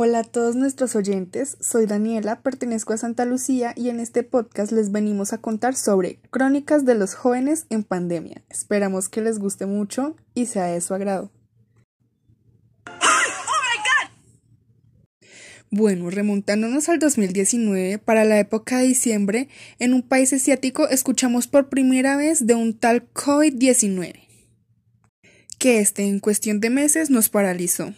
Hola a todos nuestros oyentes, soy Daniela, pertenezco a Santa Lucía y en este podcast les venimos a contar sobre Crónicas de los jóvenes en pandemia. Esperamos que les guste mucho y sea de su agrado. Bueno, remontándonos al 2019, para la época de diciembre, en un país asiático escuchamos por primera vez de un tal COVID-19, que este en cuestión de meses nos paralizó.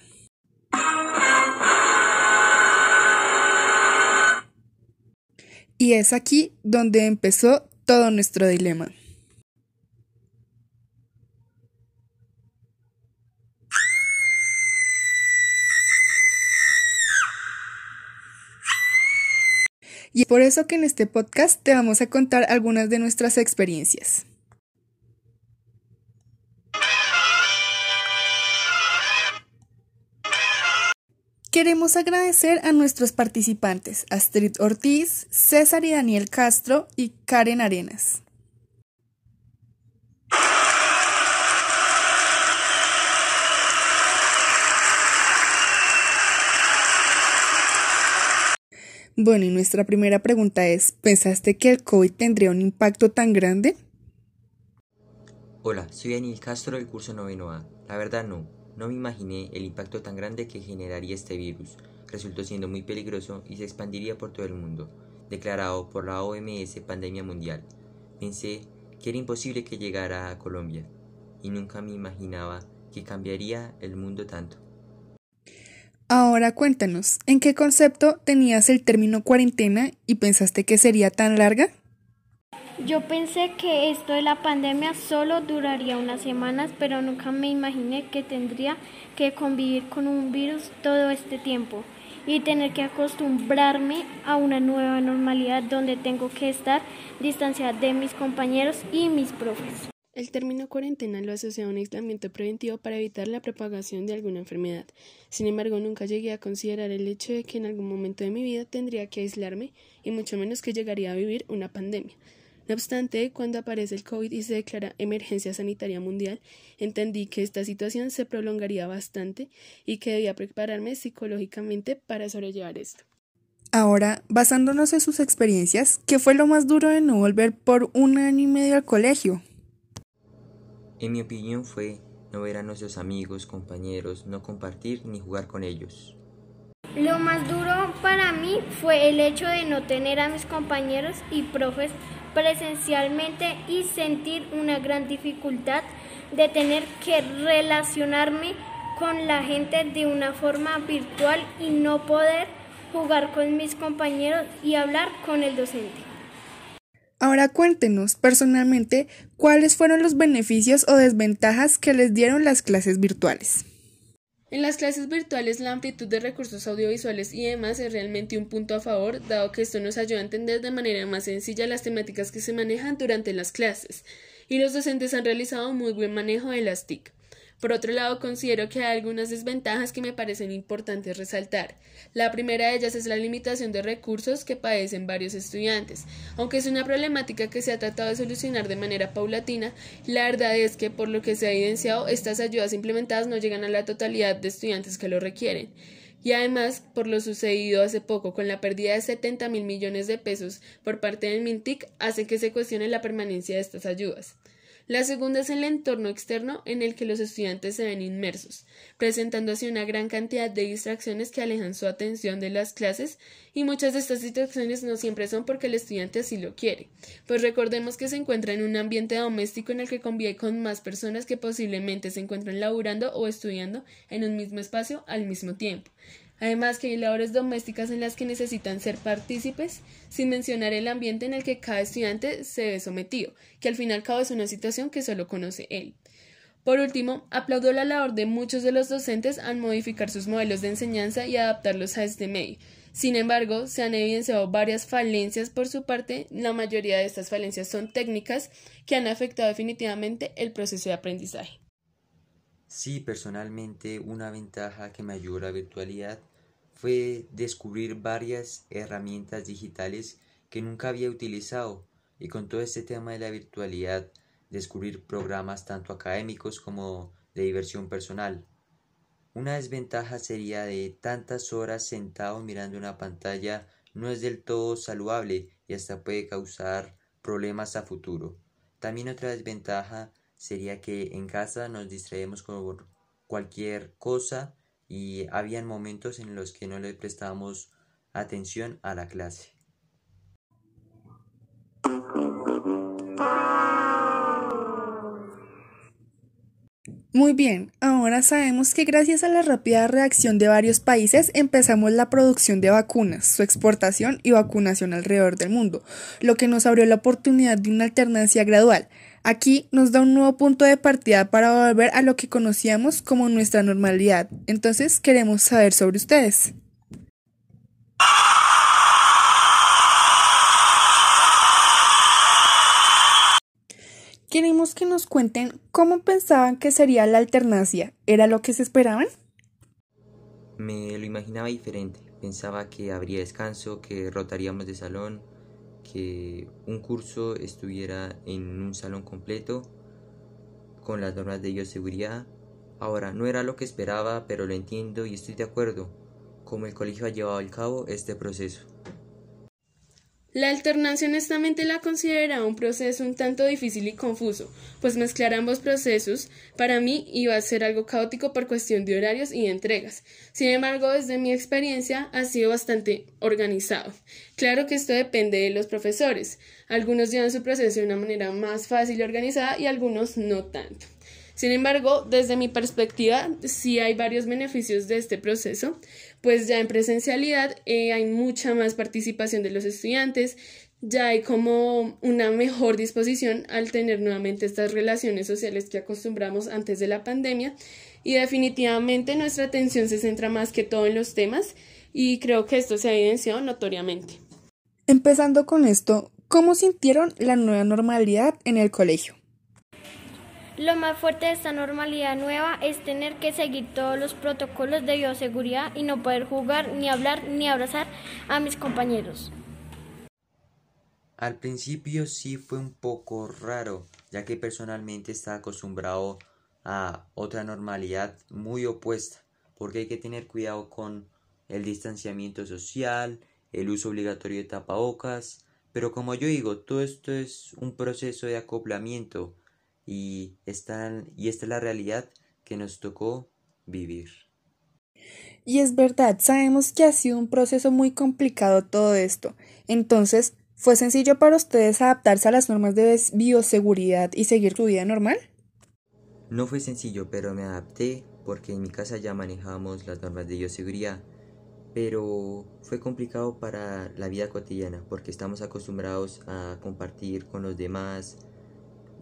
Y es aquí donde empezó todo nuestro dilema. Y es por eso que en este podcast te vamos a contar algunas de nuestras experiencias. Queremos agradecer a nuestros participantes, Astrid Ortiz, César y Daniel Castro y Karen Arenas. Bueno, y nuestra primera pregunta es, ¿pensaste que el COVID tendría un impacto tan grande? Hola, soy Daniel Castro del curso noveno A. La verdad no, no me imaginé el impacto tan grande que generaría este virus. Resultó siendo muy peligroso y se expandiría por todo el mundo, declarado por la OMS pandemia mundial. Pensé que era imposible que llegara a Colombia y nunca me imaginaba que cambiaría el mundo tanto. Ahora cuéntanos, ¿en qué concepto tenías el término cuarentena y pensaste que sería tan larga? Yo pensé que esto de la pandemia solo duraría unas semanas, pero nunca me imaginé que tendría que convivir con un virus todo este tiempo y tener que acostumbrarme a una nueva normalidad donde tengo que estar distanciada de mis compañeros y mis profes. El término cuarentena lo asocia a un aislamiento preventivo para evitar la propagación de alguna enfermedad. Sin embargo, nunca llegué a considerar el hecho de que en algún momento de mi vida tendría que aislarme y mucho menos que llegaría a vivir una pandemia. No obstante, cuando aparece el COVID y se declara emergencia sanitaria mundial, entendí que esta situación se prolongaría bastante y que debía prepararme psicológicamente para sobrellevar esto. Ahora, basándonos en sus experiencias, ¿qué fue lo más duro de no volver por un año y medio al colegio? En mi opinión fue no ver a nuestros amigos, compañeros, no compartir ni jugar con ellos. Lo más duro para mí fue el hecho de no tener a mis compañeros y profes presencialmente y sentir una gran dificultad de tener que relacionarme con la gente de una forma virtual y no poder jugar con mis compañeros y hablar con el docente. Ahora cuéntenos personalmente cuáles fueron los beneficios o desventajas que les dieron las clases virtuales. En las clases virtuales la amplitud de recursos audiovisuales y demás es realmente un punto a favor, dado que esto nos ayuda a entender de manera más sencilla las temáticas que se manejan durante las clases, y los docentes han realizado un muy buen manejo de las TIC. Por otro lado, considero que hay algunas desventajas que me parecen importantes resaltar. La primera de ellas es la limitación de recursos que padecen varios estudiantes. Aunque es una problemática que se ha tratado de solucionar de manera paulatina, la verdad es que, por lo que se ha evidenciado, estas ayudas implementadas no llegan a la totalidad de estudiantes que lo requieren. Y además, por lo sucedido hace poco con la pérdida de 70 mil millones de pesos por parte del MINTIC, hace que se cuestione la permanencia de estas ayudas. La segunda es el entorno externo en el que los estudiantes se ven inmersos, presentando así una gran cantidad de distracciones que alejan su atención de las clases y muchas de estas distracciones no siempre son porque el estudiante así lo quiere, pues recordemos que se encuentra en un ambiente doméstico en el que convive con más personas que posiblemente se encuentran laburando o estudiando en un mismo espacio al mismo tiempo. Además que hay labores domésticas en las que necesitan ser partícipes, sin mencionar el ambiente en el que cada estudiante se ve sometido, que al fin y al cabo es una situación que solo conoce él. Por último, aplaudo la labor de muchos de los docentes al modificar sus modelos de enseñanza y adaptarlos a este medio. Sin embargo, se han evidenciado varias falencias por su parte. La mayoría de estas falencias son técnicas que han afectado definitivamente el proceso de aprendizaje. Sí, personalmente una ventaja que me ayudó la virtualidad fue descubrir varias herramientas digitales que nunca había utilizado y con todo este tema de la virtualidad descubrir programas tanto académicos como de diversión personal. Una desventaja sería de tantas horas sentado mirando una pantalla no es del todo saludable y hasta puede causar problemas a futuro. También otra desventaja sería que en casa nos distraemos con cualquier cosa y habían momentos en los que no le prestábamos atención a la clase. Muy bien, ahora sabemos que gracias a la rápida reacción de varios países empezamos la producción de vacunas, su exportación y vacunación alrededor del mundo, lo que nos abrió la oportunidad de una alternancia gradual. Aquí nos da un nuevo punto de partida para volver a lo que conocíamos como nuestra normalidad. Entonces queremos saber sobre ustedes. Queremos que nos cuenten cómo pensaban que sería la alternancia. ¿Era lo que se esperaban? Me lo imaginaba diferente. Pensaba que habría descanso, que rotaríamos de salón, que un curso estuviera en un salón completo con las normas de bioseguridad. Ahora, no era lo que esperaba, pero lo entiendo y estoy de acuerdo, como el colegio ha llevado a cabo este proceso. La alternancia honestamente la consideraba un proceso un tanto difícil y confuso, pues mezclar ambos procesos para mí iba a ser algo caótico por cuestión de horarios y entregas. Sin embargo, desde mi experiencia ha sido bastante organizado. Claro que esto depende de los profesores. Algunos llevan su proceso de una manera más fácil y organizada y algunos no tanto. Sin embargo, desde mi perspectiva, sí hay varios beneficios de este proceso, pues ya en presencialidad eh, hay mucha más participación de los estudiantes, ya hay como una mejor disposición al tener nuevamente estas relaciones sociales que acostumbramos antes de la pandemia y definitivamente nuestra atención se centra más que todo en los temas y creo que esto se ha evidenciado notoriamente. Empezando con esto, ¿cómo sintieron la nueva normalidad en el colegio? Lo más fuerte de esta normalidad nueva es tener que seguir todos los protocolos de bioseguridad y no poder jugar, ni hablar, ni abrazar a mis compañeros. Al principio sí fue un poco raro, ya que personalmente estaba acostumbrado a otra normalidad muy opuesta, porque hay que tener cuidado con el distanciamiento social, el uso obligatorio de tapabocas, pero como yo digo, todo esto es un proceso de acoplamiento y esta, y esta es la realidad que nos tocó vivir. Y es verdad, sabemos que ha sido un proceso muy complicado todo esto. Entonces, ¿fue sencillo para ustedes adaptarse a las normas de bioseguridad y seguir su vida normal? No fue sencillo, pero me adapté porque en mi casa ya manejamos las normas de bioseguridad. Pero fue complicado para la vida cotidiana porque estamos acostumbrados a compartir con los demás,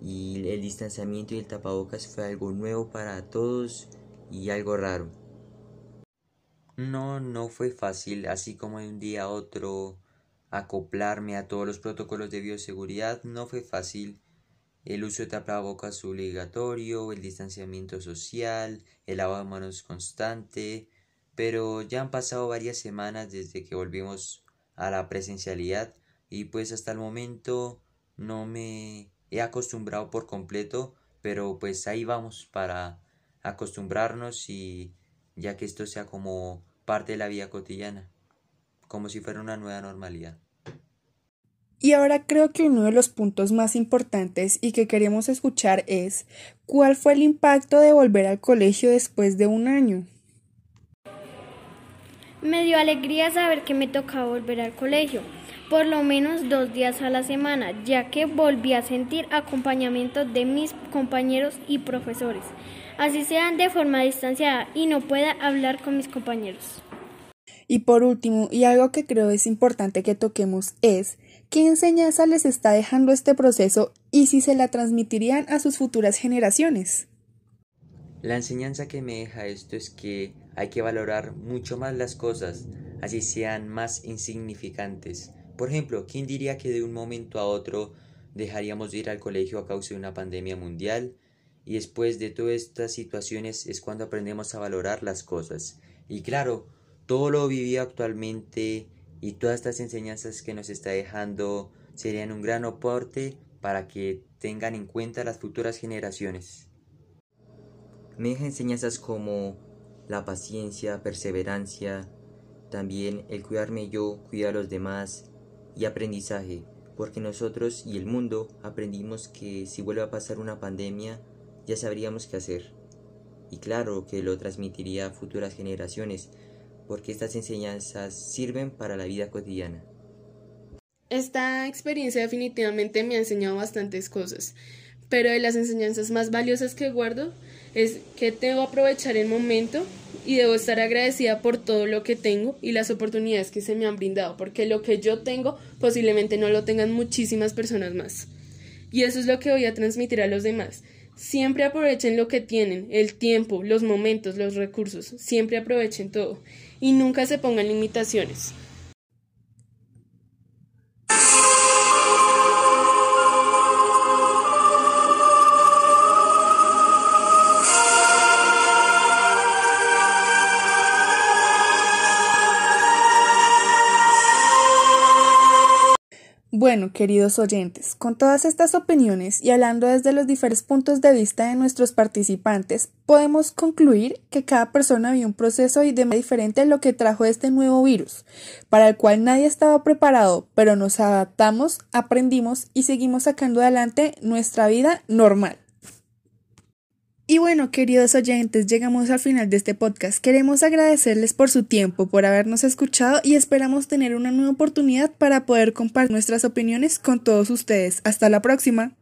y el distanciamiento y el tapabocas fue algo nuevo para todos y algo raro. No, no fue fácil, así como de un día a otro acoplarme a todos los protocolos de bioseguridad, no fue fácil. El uso de tapabocas obligatorio, el distanciamiento social, el lavado de manos constante, pero ya han pasado varias semanas desde que volvimos a la presencialidad y pues hasta el momento no me he acostumbrado por completo, pero pues ahí vamos para acostumbrarnos y ya que esto sea como parte de la vida cotidiana, como si fuera una nueva normalidad. Y ahora creo que uno de los puntos más importantes y que queremos escuchar es ¿cuál fue el impacto de volver al colegio después de un año? Me dio alegría saber que me tocaba volver al colegio, por lo menos dos días a la semana, ya que volví a sentir acompañamiento de mis compañeros y profesores, así sean de forma distanciada y no pueda hablar con mis compañeros. Y por último, y algo que creo es importante que toquemos es qué enseñanza les está dejando este proceso y si se la transmitirían a sus futuras generaciones. La enseñanza que me deja esto es que hay que valorar mucho más las cosas, así sean más insignificantes, por ejemplo, ¿quién diría que de un momento a otro dejaríamos de ir al colegio a causa de una pandemia mundial? Y después de todas estas situaciones es cuando aprendemos a valorar las cosas. Y claro, todo lo vivido actualmente y todas estas enseñanzas que nos está dejando serían un gran aporte para que tengan en cuenta las futuras generaciones. Me deja enseñanzas como la paciencia, perseverancia, también el cuidarme yo, cuidar a los demás y aprendizaje, porque nosotros y el mundo aprendimos que si vuelve a pasar una pandemia ya sabríamos qué hacer. Y claro que lo transmitiría a futuras generaciones, porque estas enseñanzas sirven para la vida cotidiana. Esta experiencia definitivamente me ha enseñado bastantes cosas, pero de las enseñanzas más valiosas que guardo es que debo aprovechar el momento y debo estar agradecida por todo lo que tengo y las oportunidades que se me han brindado, porque lo que yo tengo posiblemente no lo tengan muchísimas personas más. Y eso es lo que voy a transmitir a los demás. Siempre aprovechen lo que tienen, el tiempo, los momentos, los recursos, siempre aprovechen todo y nunca se pongan limitaciones. Bueno, queridos oyentes, con todas estas opiniones y hablando desde los diferentes puntos de vista de nuestros participantes, podemos concluir que cada persona vio un proceso y de manera diferente lo que trajo este nuevo virus, para el cual nadie estaba preparado, pero nos adaptamos, aprendimos y seguimos sacando adelante nuestra vida normal. Y bueno, queridos oyentes, llegamos al final de este podcast. Queremos agradecerles por su tiempo, por habernos escuchado y esperamos tener una nueva oportunidad para poder compartir nuestras opiniones con todos ustedes. Hasta la próxima.